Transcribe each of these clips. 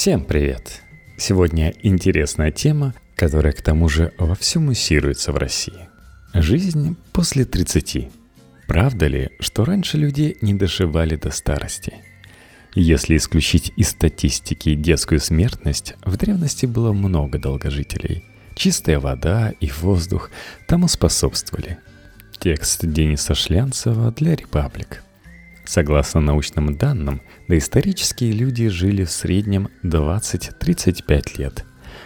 Всем привет! Сегодня интересная тема, которая к тому же вовсю муссируется в России. Жизнь после 30. Правда ли, что раньше люди не доживали до старости? Если исключить из статистики детскую смертность, в древности было много долгожителей. Чистая вода и воздух тому способствовали. Текст Дениса Шлянцева для «Репаблик». Согласно научным данным, доисторические люди жили в среднем 20-35 лет.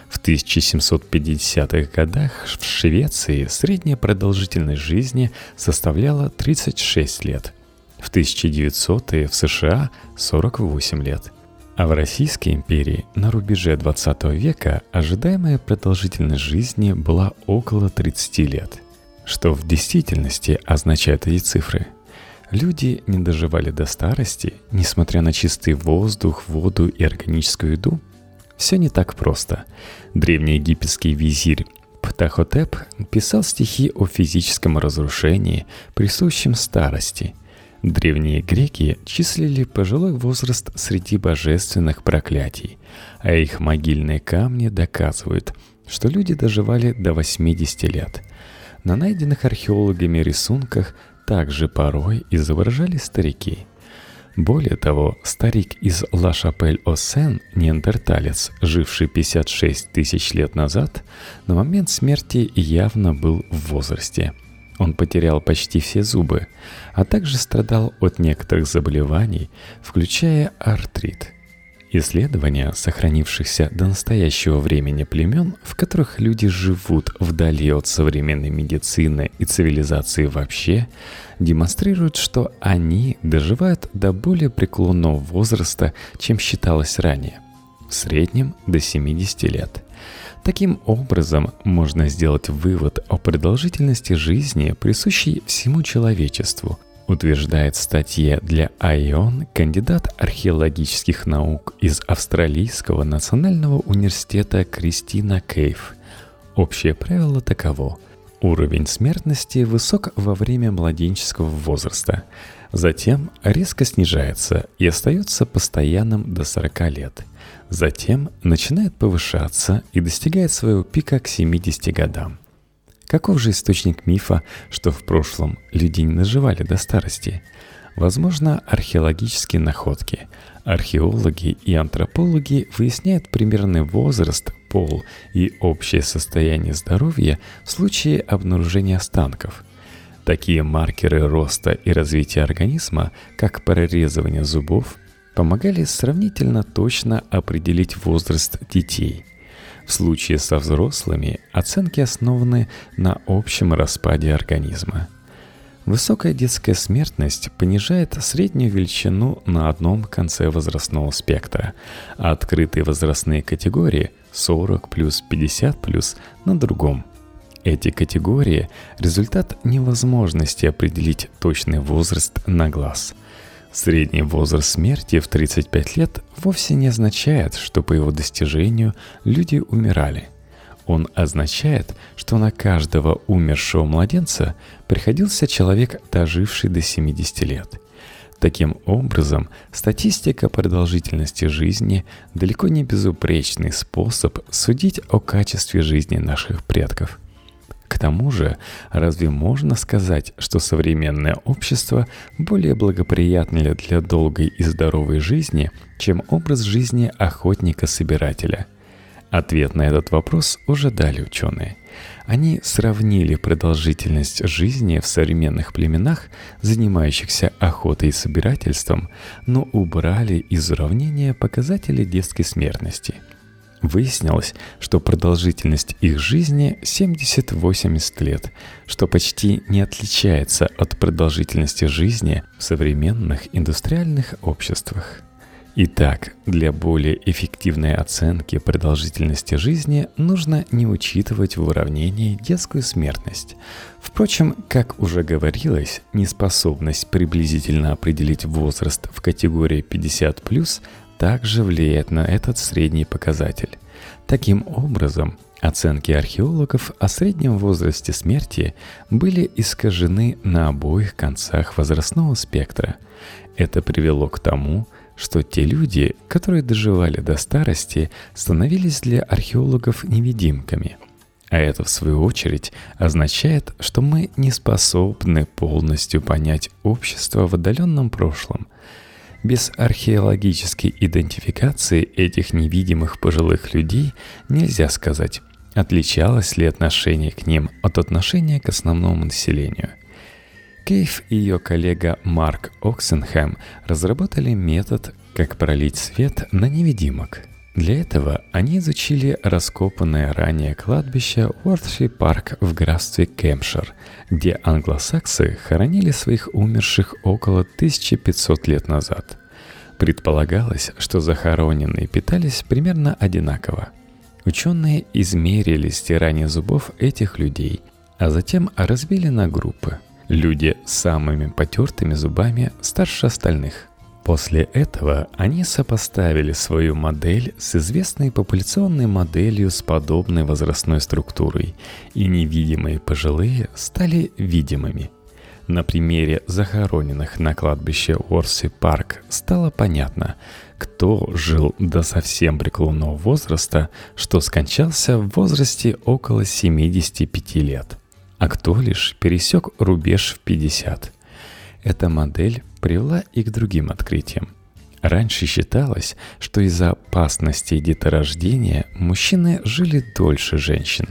В 1750-х годах в Швеции средняя продолжительность жизни составляла 36 лет. В 1900-е в США 48 лет. А в Российской империи на рубеже 20 века ожидаемая продолжительность жизни была около 30 лет. Что в действительности означают эти цифры – Люди не доживали до старости, несмотря на чистый воздух, воду и органическую еду. Все не так просто. Древний египетский визирь Птахотеп писал стихи о физическом разрушении, присущем старости. Древние греки числили пожилой возраст среди божественных проклятий, а их могильные камни доказывают, что люди доживали до 80 лет. На найденных археологами рисунках также порой изображали старики. Более того, старик из Ла-Шапель-О-Сен, неандерталец, живший 56 тысяч лет назад, на момент смерти явно был в возрасте. Он потерял почти все зубы, а также страдал от некоторых заболеваний, включая артрит – Исследования сохранившихся до настоящего времени племен, в которых люди живут вдали от современной медицины и цивилизации вообще, демонстрируют, что они доживают до более преклонного возраста, чем считалось ранее, в среднем до 70 лет. Таким образом, можно сделать вывод о продолжительности жизни, присущей всему человечеству – утверждает в статье для АИОН кандидат археологических наук из Австралийского национального университета Кристина Кейв. Общее правило таково. Уровень смертности высок во время младенческого возраста, затем резко снижается и остается постоянным до 40 лет. Затем начинает повышаться и достигает своего пика к 70 годам. Каков же источник мифа, что в прошлом люди не наживали до старости? Возможно, археологические находки. Археологи и антропологи выясняют примерный возраст, пол и общее состояние здоровья в случае обнаружения останков. Такие маркеры роста и развития организма, как прорезывание зубов, помогали сравнительно точно определить возраст детей – в случае со взрослыми оценки основаны на общем распаде организма. Высокая детская смертность понижает среднюю величину на одном конце возрастного спектра, а открытые возрастные категории 40 плюс 50 плюс на другом. Эти категории – результат невозможности определить точный возраст на глаз – Средний возраст смерти в 35 лет вовсе не означает, что по его достижению люди умирали. Он означает, что на каждого умершего младенца приходился человек, доживший до 70 лет. Таким образом, статистика продолжительности жизни далеко не безупречный способ судить о качестве жизни наших предков – к тому же, разве можно сказать, что современное общество более благоприятное для долгой и здоровой жизни, чем образ жизни охотника-собирателя? Ответ на этот вопрос уже дали ученые. Они сравнили продолжительность жизни в современных племенах, занимающихся охотой и собирательством, но убрали из уравнения показатели детской смертности – Выяснилось, что продолжительность их жизни 70-80 лет, что почти не отличается от продолжительности жизни в современных индустриальных обществах. Итак, для более эффективной оценки продолжительности жизни нужно не учитывать в уравнении детскую смертность. Впрочем, как уже говорилось, неспособность приблизительно определить возраст в категории 50+, также влияет на этот средний показатель. Таким образом, оценки археологов о среднем возрасте смерти были искажены на обоих концах возрастного спектра. Это привело к тому, что те люди, которые доживали до старости, становились для археологов невидимками. А это, в свою очередь, означает, что мы не способны полностью понять общество в отдаленном прошлом. Без археологической идентификации этих невидимых пожилых людей нельзя сказать, отличалось ли отношение к ним от отношения к основному населению – Кейв и ее коллега Марк Оксенхэм разработали метод, как пролить свет на невидимок. Для этого они изучили раскопанное ранее кладбище Уортши Парк в графстве Кемпшир, где англосаксы хоронили своих умерших около 1500 лет назад. Предполагалось, что захороненные питались примерно одинаково. Ученые измерили стирание зубов этих людей, а затем разбили на группы – Люди с самыми потертыми зубами старше остальных. После этого они сопоставили свою модель с известной популяционной моделью с подобной возрастной структурой, и невидимые пожилые стали видимыми. На примере захороненных на кладбище Орси Парк стало понятно, кто жил до совсем преклонного возраста, что скончался в возрасте около 75 лет – а кто лишь пересек рубеж в 50. Эта модель привела и к другим открытиям. Раньше считалось, что из-за опасности деторождения мужчины жили дольше женщин,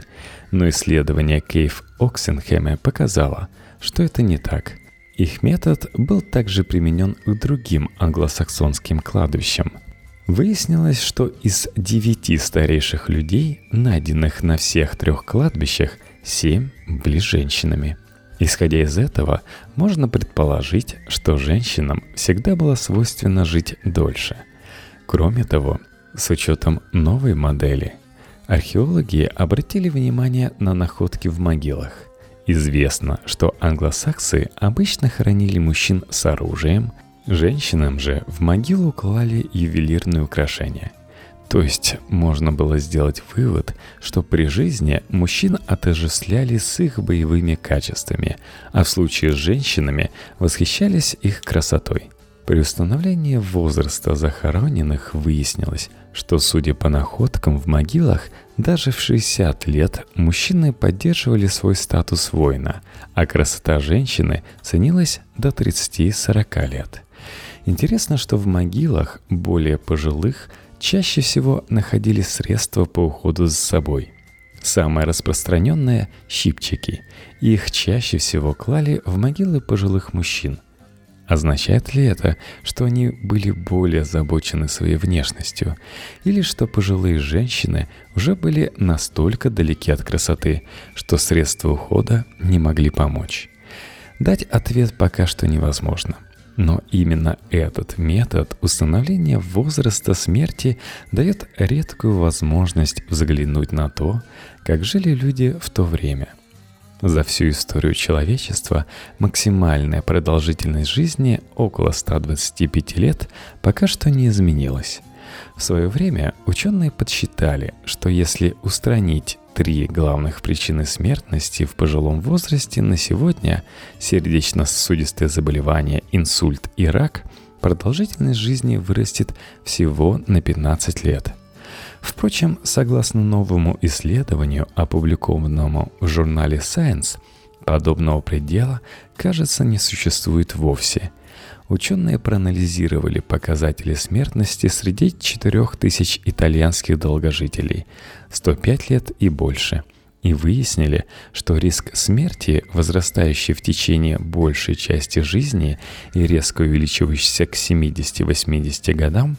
но исследование Кейв Оксенхэма показало, что это не так. Их метод был также применен к другим англосаксонским кладбищам. Выяснилось, что из девяти старейших людей, найденных на всех трех кладбищах, Семь были женщинами. Исходя из этого, можно предположить, что женщинам всегда было свойственно жить дольше. Кроме того, с учетом новой модели, археологи обратили внимание на находки в могилах. Известно, что англосаксы обычно хоронили мужчин с оружием, женщинам же в могилу клали ювелирные украшения – то есть можно было сделать вывод, что при жизни мужчин отождествляли с их боевыми качествами, а в случае с женщинами восхищались их красотой. При установлении возраста захороненных выяснилось, что, судя по находкам в могилах, даже в 60 лет мужчины поддерживали свой статус воина, а красота женщины ценилась до 30-40 лет. Интересно, что в могилах более пожилых – чаще всего находили средства по уходу за собой. Самое распространенное – щипчики. Их чаще всего клали в могилы пожилых мужчин. Означает ли это, что они были более озабочены своей внешностью, или что пожилые женщины уже были настолько далеки от красоты, что средства ухода не могли помочь? Дать ответ пока что невозможно – но именно этот метод установления возраста смерти дает редкую возможность взглянуть на то, как жили люди в то время. За всю историю человечества максимальная продолжительность жизни около 125 лет пока что не изменилась. В свое время ученые подсчитали, что если устранить три главных причины смертности в пожилом возрасте на сегодня – сердечно-сосудистые заболевания, инсульт и рак – продолжительность жизни вырастет всего на 15 лет. Впрочем, согласно новому исследованию, опубликованному в журнале Science, подобного предела, кажется, не существует вовсе – ученые проанализировали показатели смертности среди 4000 итальянских долгожителей, 105 лет и больше, и выяснили, что риск смерти, возрастающий в течение большей части жизни и резко увеличивающийся к 70-80 годам,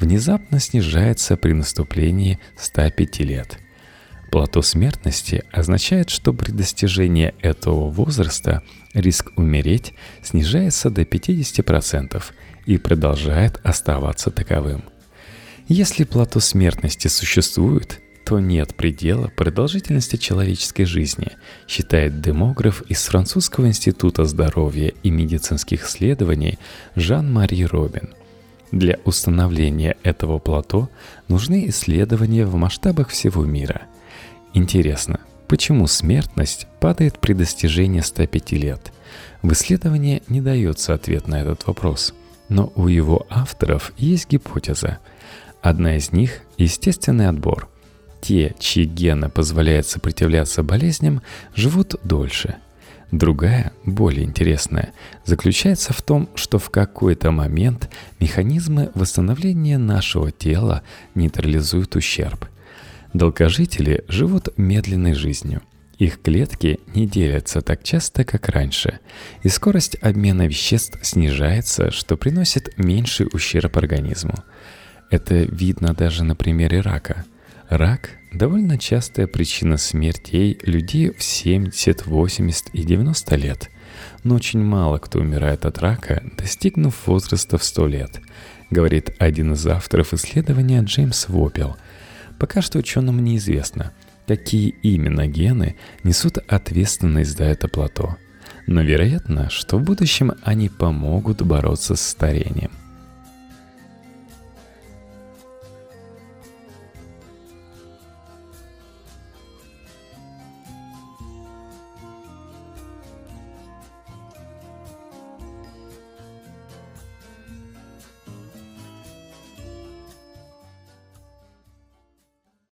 внезапно снижается при наступлении 105 лет. Плато смертности означает, что при достижении этого возраста риск умереть снижается до 50% и продолжает оставаться таковым. Если плато смертности существует, то нет предела продолжительности человеческой жизни, считает демограф из Французского института здоровья и медицинских исследований Жан-Мари Робин. Для установления этого плато нужны исследования в масштабах всего мира – Интересно, почему смертность падает при достижении 105 лет? В исследовании не дается ответ на этот вопрос. но у его авторов есть гипотеза. Одна из них – естественный отбор. Те, чьи гены позволяют сопротивляться болезням, живут дольше. Другая, более интересная, заключается в том, что в какой-то момент механизмы восстановления нашего тела нейтрализуют ущерб. Долгожители живут медленной жизнью – их клетки не делятся так часто, как раньше, и скорость обмена веществ снижается, что приносит меньший ущерб организму. Это видно даже на примере рака. Рак – довольно частая причина смертей людей в 70, 80 и 90 лет. Но очень мало кто умирает от рака, достигнув возраста в 100 лет, говорит один из авторов исследования Джеймс Вопел. Пока что ученым неизвестно – какие именно гены несут ответственность за это плато. Но вероятно, что в будущем они помогут бороться с старением.